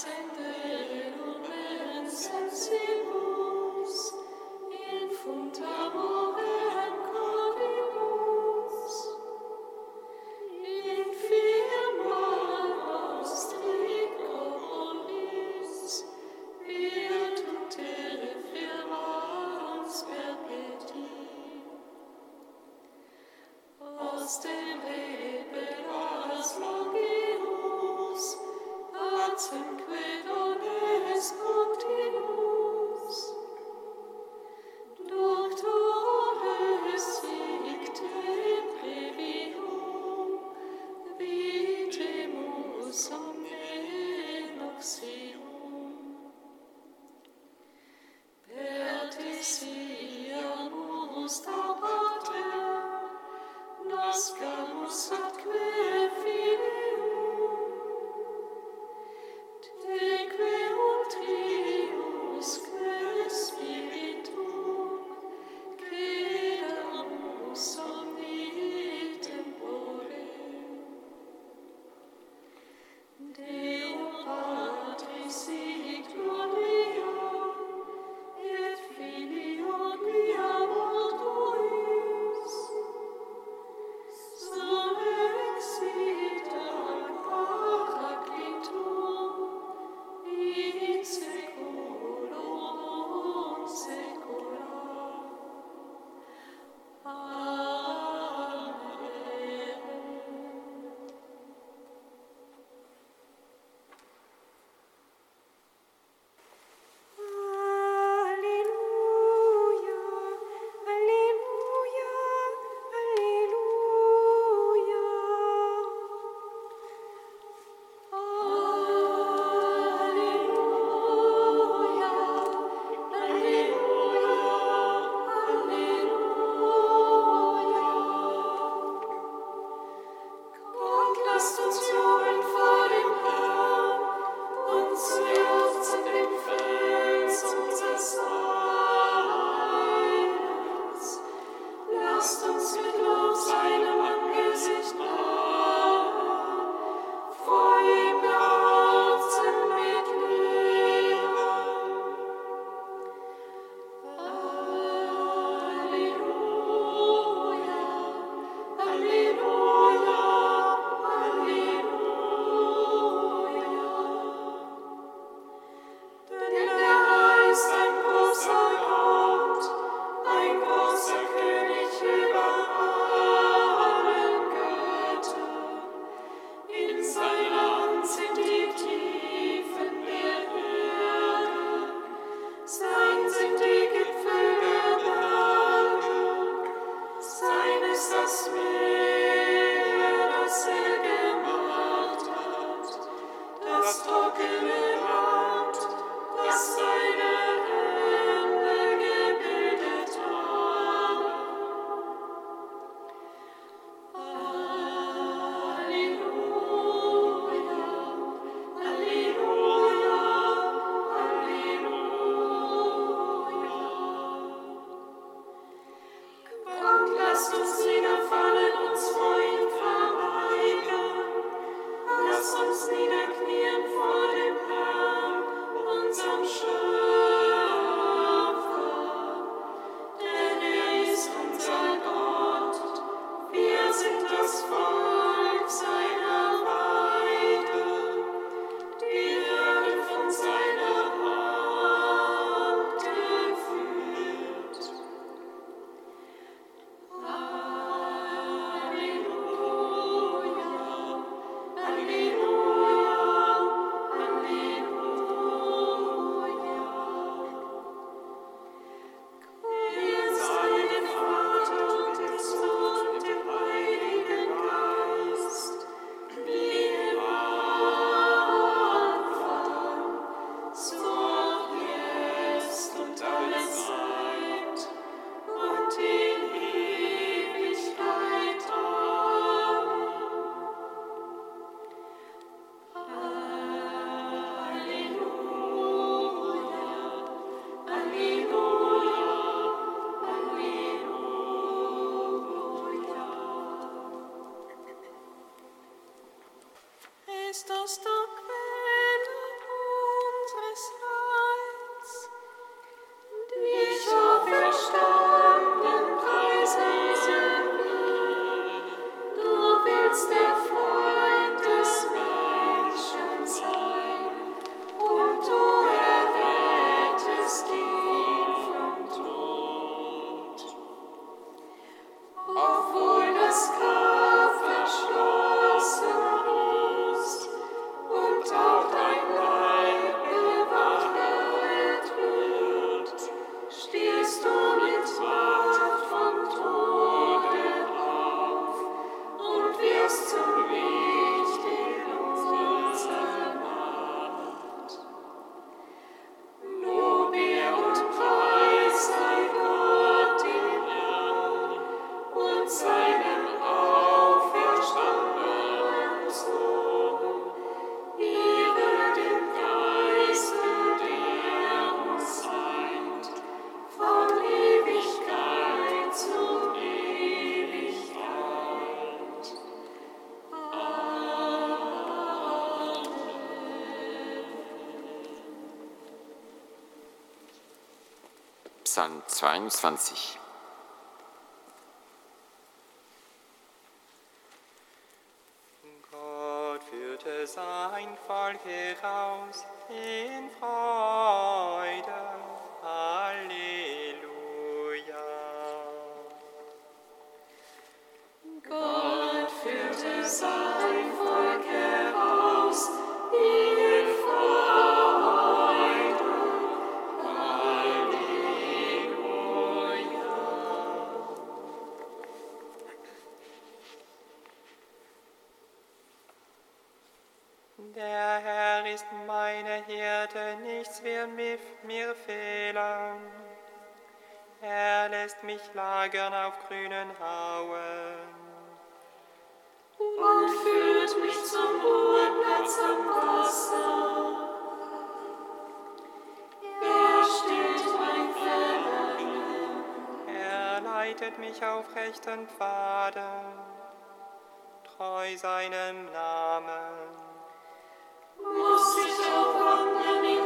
Accende lumen sensibus, infunt amorem Sein ist das Meer. Psalm 22. Gott führte sein Volk heraus in Freude. Halleluja. Gott führte sein lässt mich lagern auf grünen Hauen. und führt mich zum Ruheplatz am Wasser. Er stillt mein Verlangen, Er leitet mich auf rechten Pfaden, treu seinem Namen. muss ich auch wandern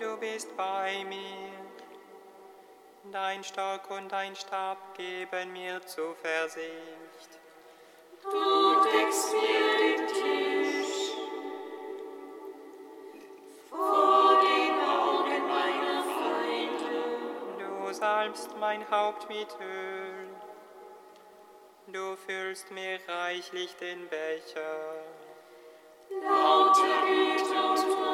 du bist bei mir. Dein Stock und dein Stab geben mir Zuversicht. du deckst mir den Tisch. Vor den Augen meiner Feinde. Du salbst mein Haupt mit Öl. Du füllst mir reichlich den Becher. Lauter Güte und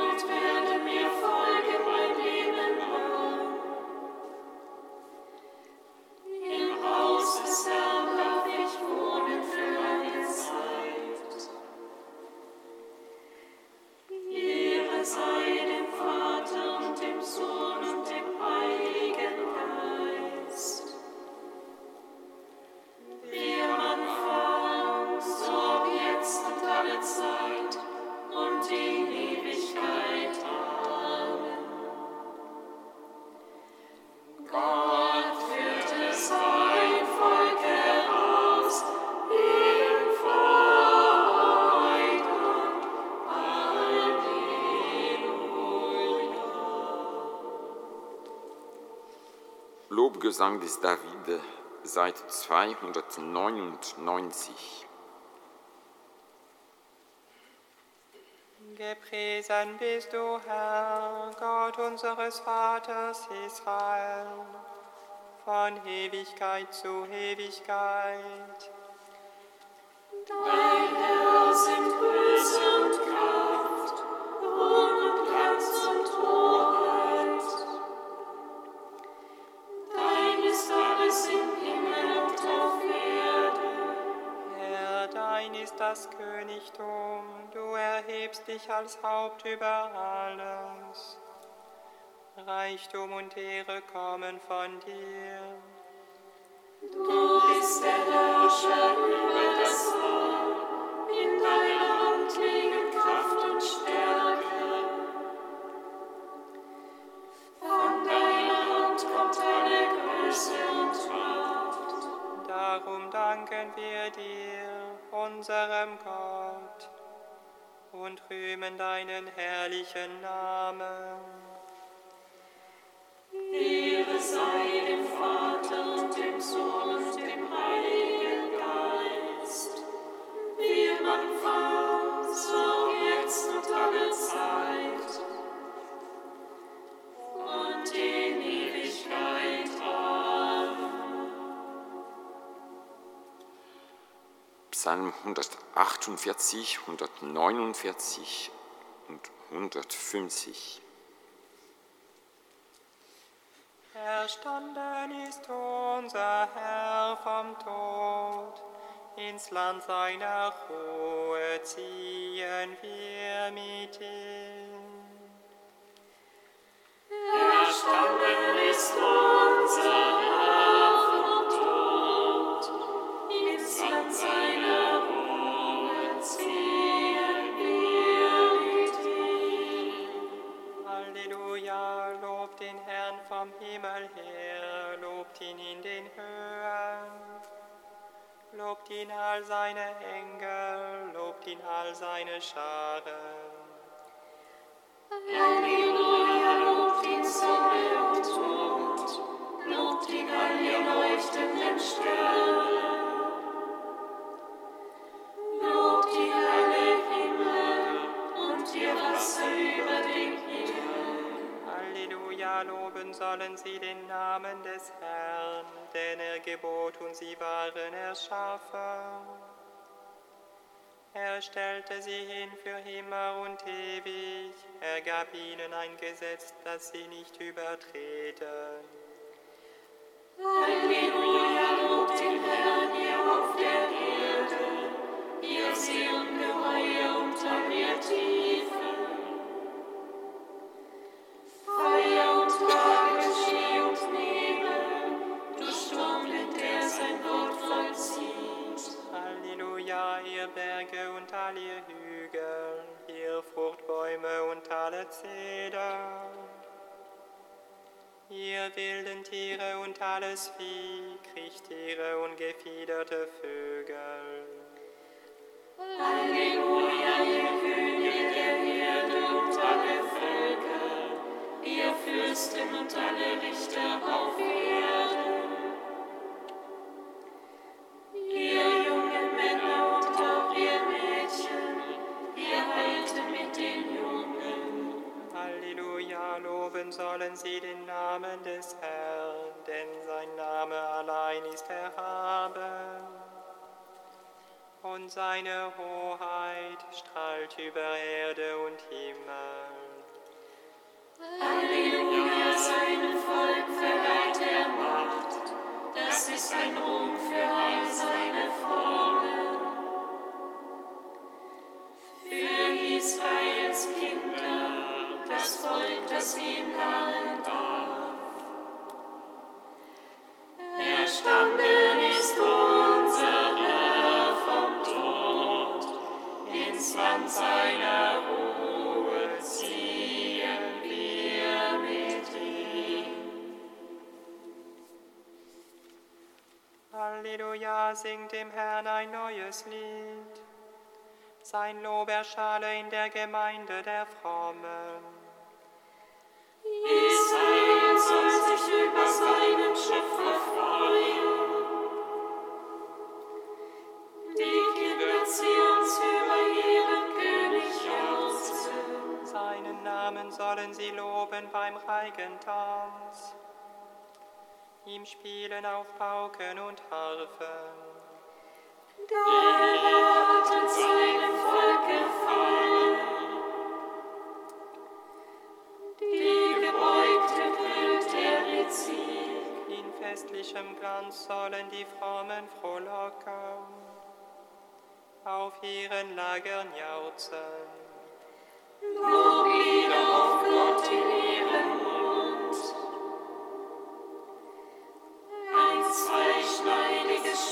Ehre sei Lobgesang des David, Seite 299. Gepriesen bist du, Herr, Gott unseres Vaters Israel, von Ewigkeit zu Ewigkeit. dich als Haupt über alles. Reichtum und Ehre kommen von dir. Du bist der Herrscher über das All. In deiner Hand liegen Kraft und Stärke. Von deiner Hand kommt alle Größe und Macht. Darum danken wir dir, unserem Gott und rühmen deinen herrlichen Namen. Ehre sei dem Vater und dem Sohn und dem Heiligen Geist, wie im Anfang, so jetzt und alle Zeit und in Psalm 148, 149 und 150. Erstanden ist unser Herr vom Tod, ins Land seiner Ruhe ziehen wir mit ihm. Erstanden ist unser ihn in den Höhen. Lobt ihn all seine Engel, lobt ihn all seine Scharen. Halleluja, lobt ihn Sonne und Mond, sie waren erschaffen. Er stellte sie hin für immer und ewig, er gab ihnen ein Gesetz, das sie nicht übertreten. Halleluja, lobt den Herrn, ihr auf der Erde, ihr Seeungeheuer unter der Tiefe. Zeder. Ihr wilden Tiere und alles Vieh, Kriechtiere und gefiederte Vögel. Halleluja, ihr Könige der Erde und alle Völker, ihr Fürsten und alle Richter auf Erden. Ist erhaben. Und seine Hoheit strahlt über Erde und Himmel. Halleluja, seinem Volk verleiht er Macht. Das ist ein Ruhm für all seine Formen. Für Israels Kinder, das Volk, das ihm nahen darf. Singt dem Herrn ein neues Lied. Sein Lob erschalle in der Gemeinde der Frommen. Israel soll sich über seinen Schöpfer freuen. Die Kinder Zions über ihren König jauchzen. Seinen Namen sollen sie loben beim Reigentanz. Ihm spielen auf Pauken und Harfen. Der hat an seinem Volk gefallen. Die Gebeugte er mit Sieg. In festlichem Glanz sollen die Frommen frohlocken, auf ihren Lagern jauchzen. Loblieder auf Gott in ihrem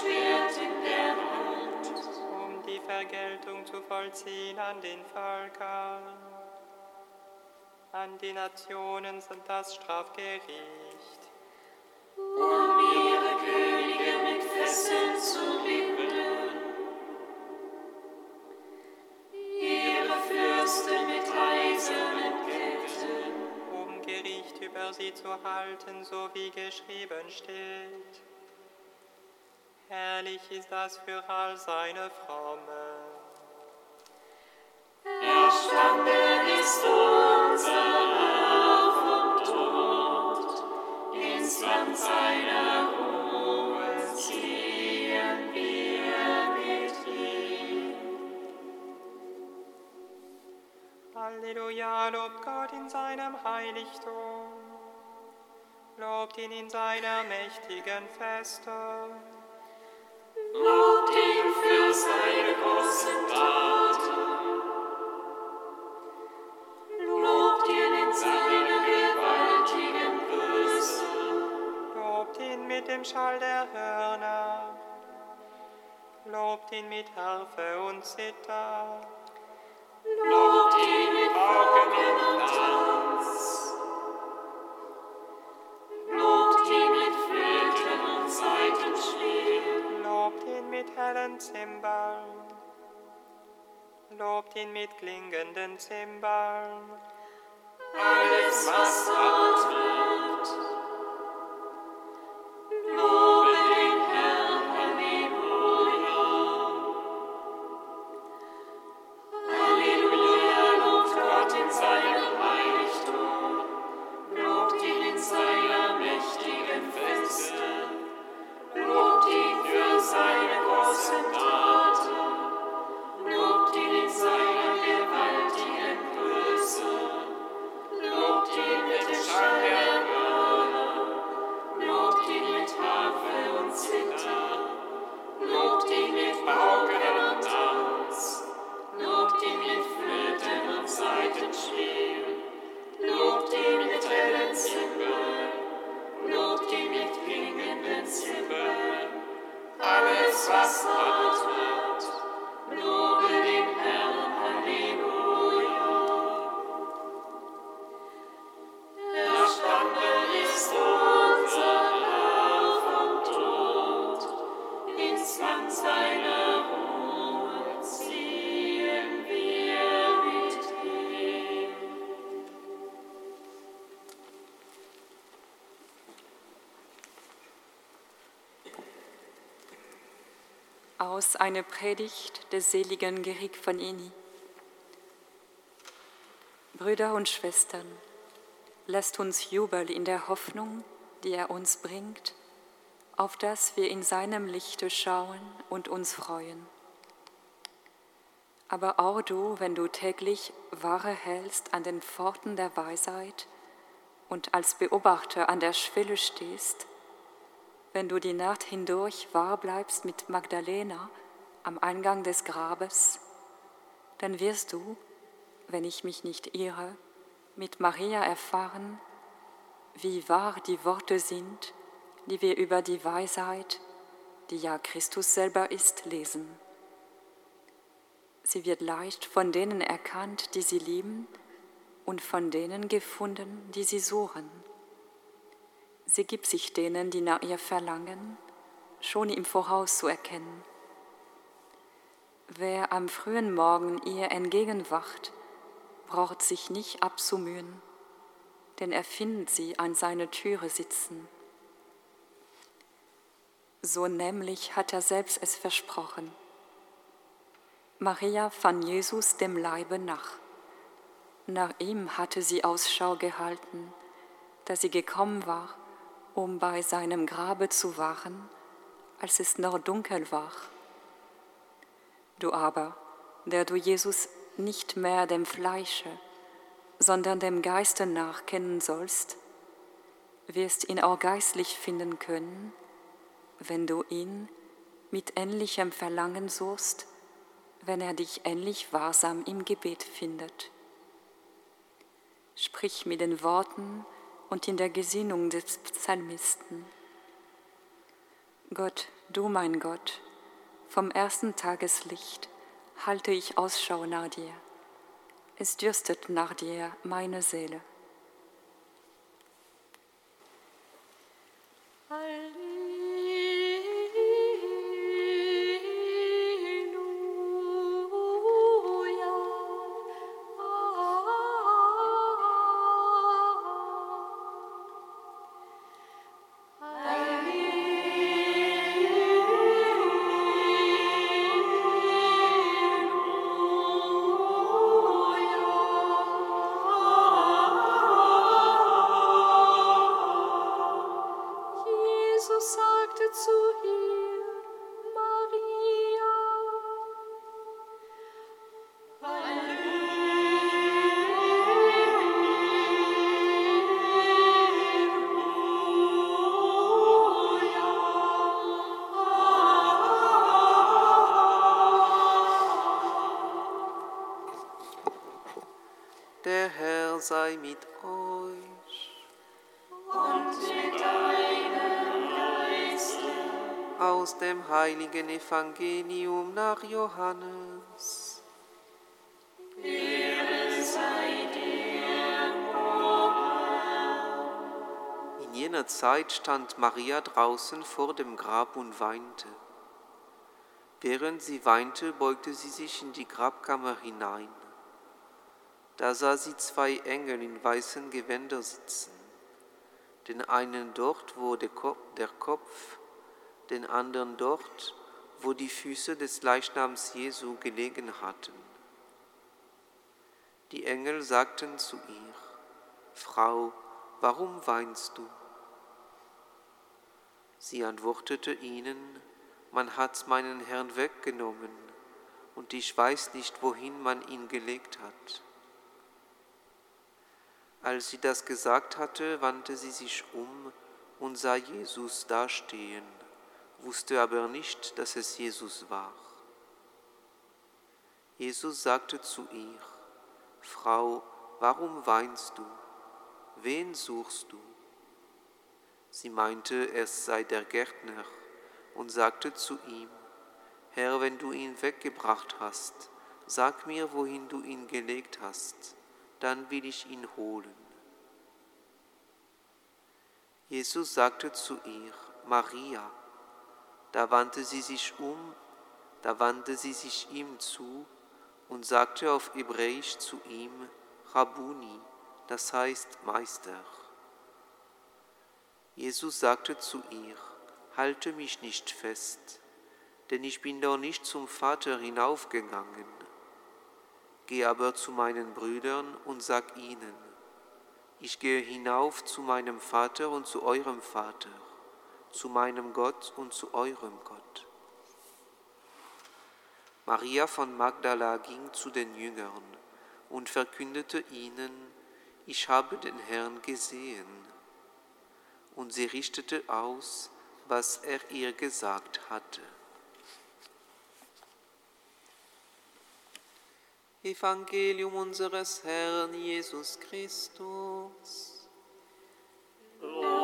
Schwert in der Hand, um die Vergeltung zu vollziehen an den Völkern, an die Nationen sind das Strafgericht. Um ihre Könige mit Fesseln zu binden, ihre Fürsten mit eisernen Ketten, um Gericht über sie zu halten, so wie geschrieben steht. Herrlich ist das für all seine Fromme. Erstanden ist unser Herr vom Tod, ins Land seiner Ruhe ziehen wir mit ihm. Halleluja, lobt Gott in seinem Heiligtum. Lobt ihn in seiner mächtigen Feste. Lobt ihn für seine großen Taten. Mit hellen Zimbeln. Lobt ihn mit klingenden Zimbeln. Alles, was atmet. Aus einer Predigt des seligen Gerig von Eni. Brüder und Schwestern, lasst uns jubeln in der Hoffnung, die er uns bringt, auf dass wir in seinem Lichte schauen und uns freuen. Aber auch du, wenn du täglich Wahre hältst an den Pforten der Weisheit und als Beobachter an der Schwelle stehst, wenn du die Nacht hindurch wahr bleibst mit Magdalena am Eingang des Grabes, dann wirst du, wenn ich mich nicht irre, mit Maria erfahren, wie wahr die Worte sind, die wir über die Weisheit, die ja Christus selber ist, lesen. Sie wird leicht von denen erkannt, die sie lieben, und von denen gefunden, die sie suchen. Sie gibt sich denen, die nach ihr verlangen, schon im Voraus zu erkennen. Wer am frühen Morgen ihr entgegenwacht, braucht sich nicht abzumühen, denn er findet sie an seiner Türe sitzen. So nämlich hat er selbst es versprochen. Maria fand Jesus dem Leibe nach. Nach ihm hatte sie Ausschau gehalten, da sie gekommen war, um bei seinem Grabe zu wachen, als es noch dunkel war. Du aber, der du Jesus nicht mehr dem Fleische, sondern dem Geiste nach kennen sollst, wirst ihn auch geistlich finden können, wenn du ihn mit ähnlichem Verlangen suchst, wenn er dich ähnlich wahrsam im Gebet findet. Sprich mit den Worten und in der Gesinnung des Psalmisten. Gott, du mein Gott, vom ersten Tageslicht halte ich Ausschau nach dir. Es dürstet nach dir meine Seele. Sei mit euch. Und mit deinem Geiste. Aus dem heiligen Evangelium nach Johannes. Ehre sei dir, o Herr. In jener Zeit stand Maria draußen vor dem Grab und weinte. Während sie weinte, beugte sie sich in die Grabkammer hinein. Da sah sie zwei Engel in weißen Gewänder sitzen, den einen dort, wo der Kopf, den anderen dort, wo die Füße des Leichnams Jesu gelegen hatten. Die Engel sagten zu ihr, Frau, warum weinst du? Sie antwortete ihnen, man hat meinen Herrn weggenommen, und ich weiß nicht, wohin man ihn gelegt hat. Als sie das gesagt hatte, wandte sie sich um und sah Jesus dastehen, wusste aber nicht, dass es Jesus war. Jesus sagte zu ihr, Frau, warum weinst du? Wen suchst du? Sie meinte, es sei der Gärtner und sagte zu ihm, Herr, wenn du ihn weggebracht hast, sag mir, wohin du ihn gelegt hast dann will ich ihn holen. Jesus sagte zu ihr, Maria. Da wandte sie sich um, da wandte sie sich ihm zu und sagte auf Hebräisch zu ihm, Rabuni, das heißt Meister. Jesus sagte zu ihr, halte mich nicht fest, denn ich bin doch nicht zum Vater hinaufgegangen Geh aber zu meinen Brüdern und sag ihnen, ich gehe hinauf zu meinem Vater und zu eurem Vater, zu meinem Gott und zu eurem Gott. Maria von Magdala ging zu den Jüngern und verkündete ihnen, ich habe den Herrn gesehen. Und sie richtete aus, was er ihr gesagt hatte. Evangelium unseres Herrn Jesus Christus. Lob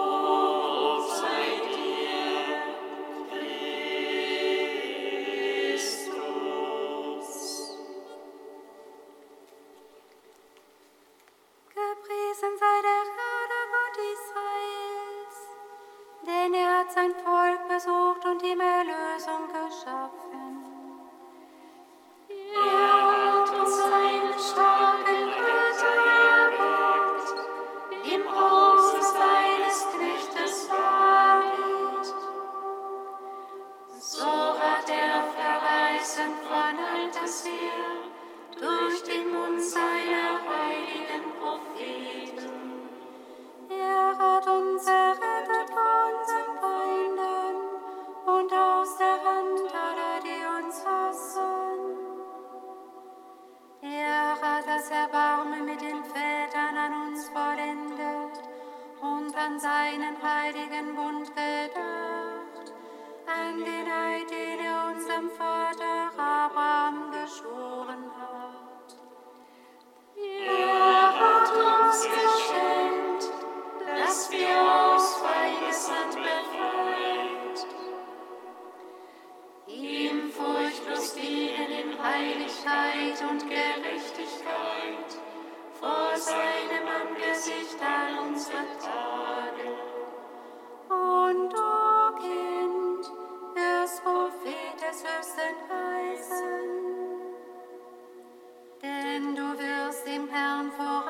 wirst dem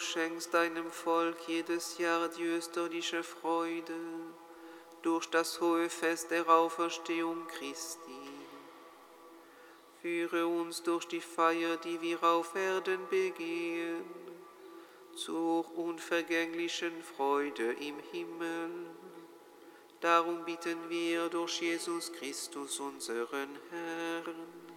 Schenkst deinem Volk jedes Jahr die österliche Freude durch das hohe Fest der Auferstehung Christi. Führe uns durch die Feier, die wir auf Erden begehen, zur unvergänglichen Freude im Himmel. Darum bitten wir durch Jesus Christus, unseren Herrn.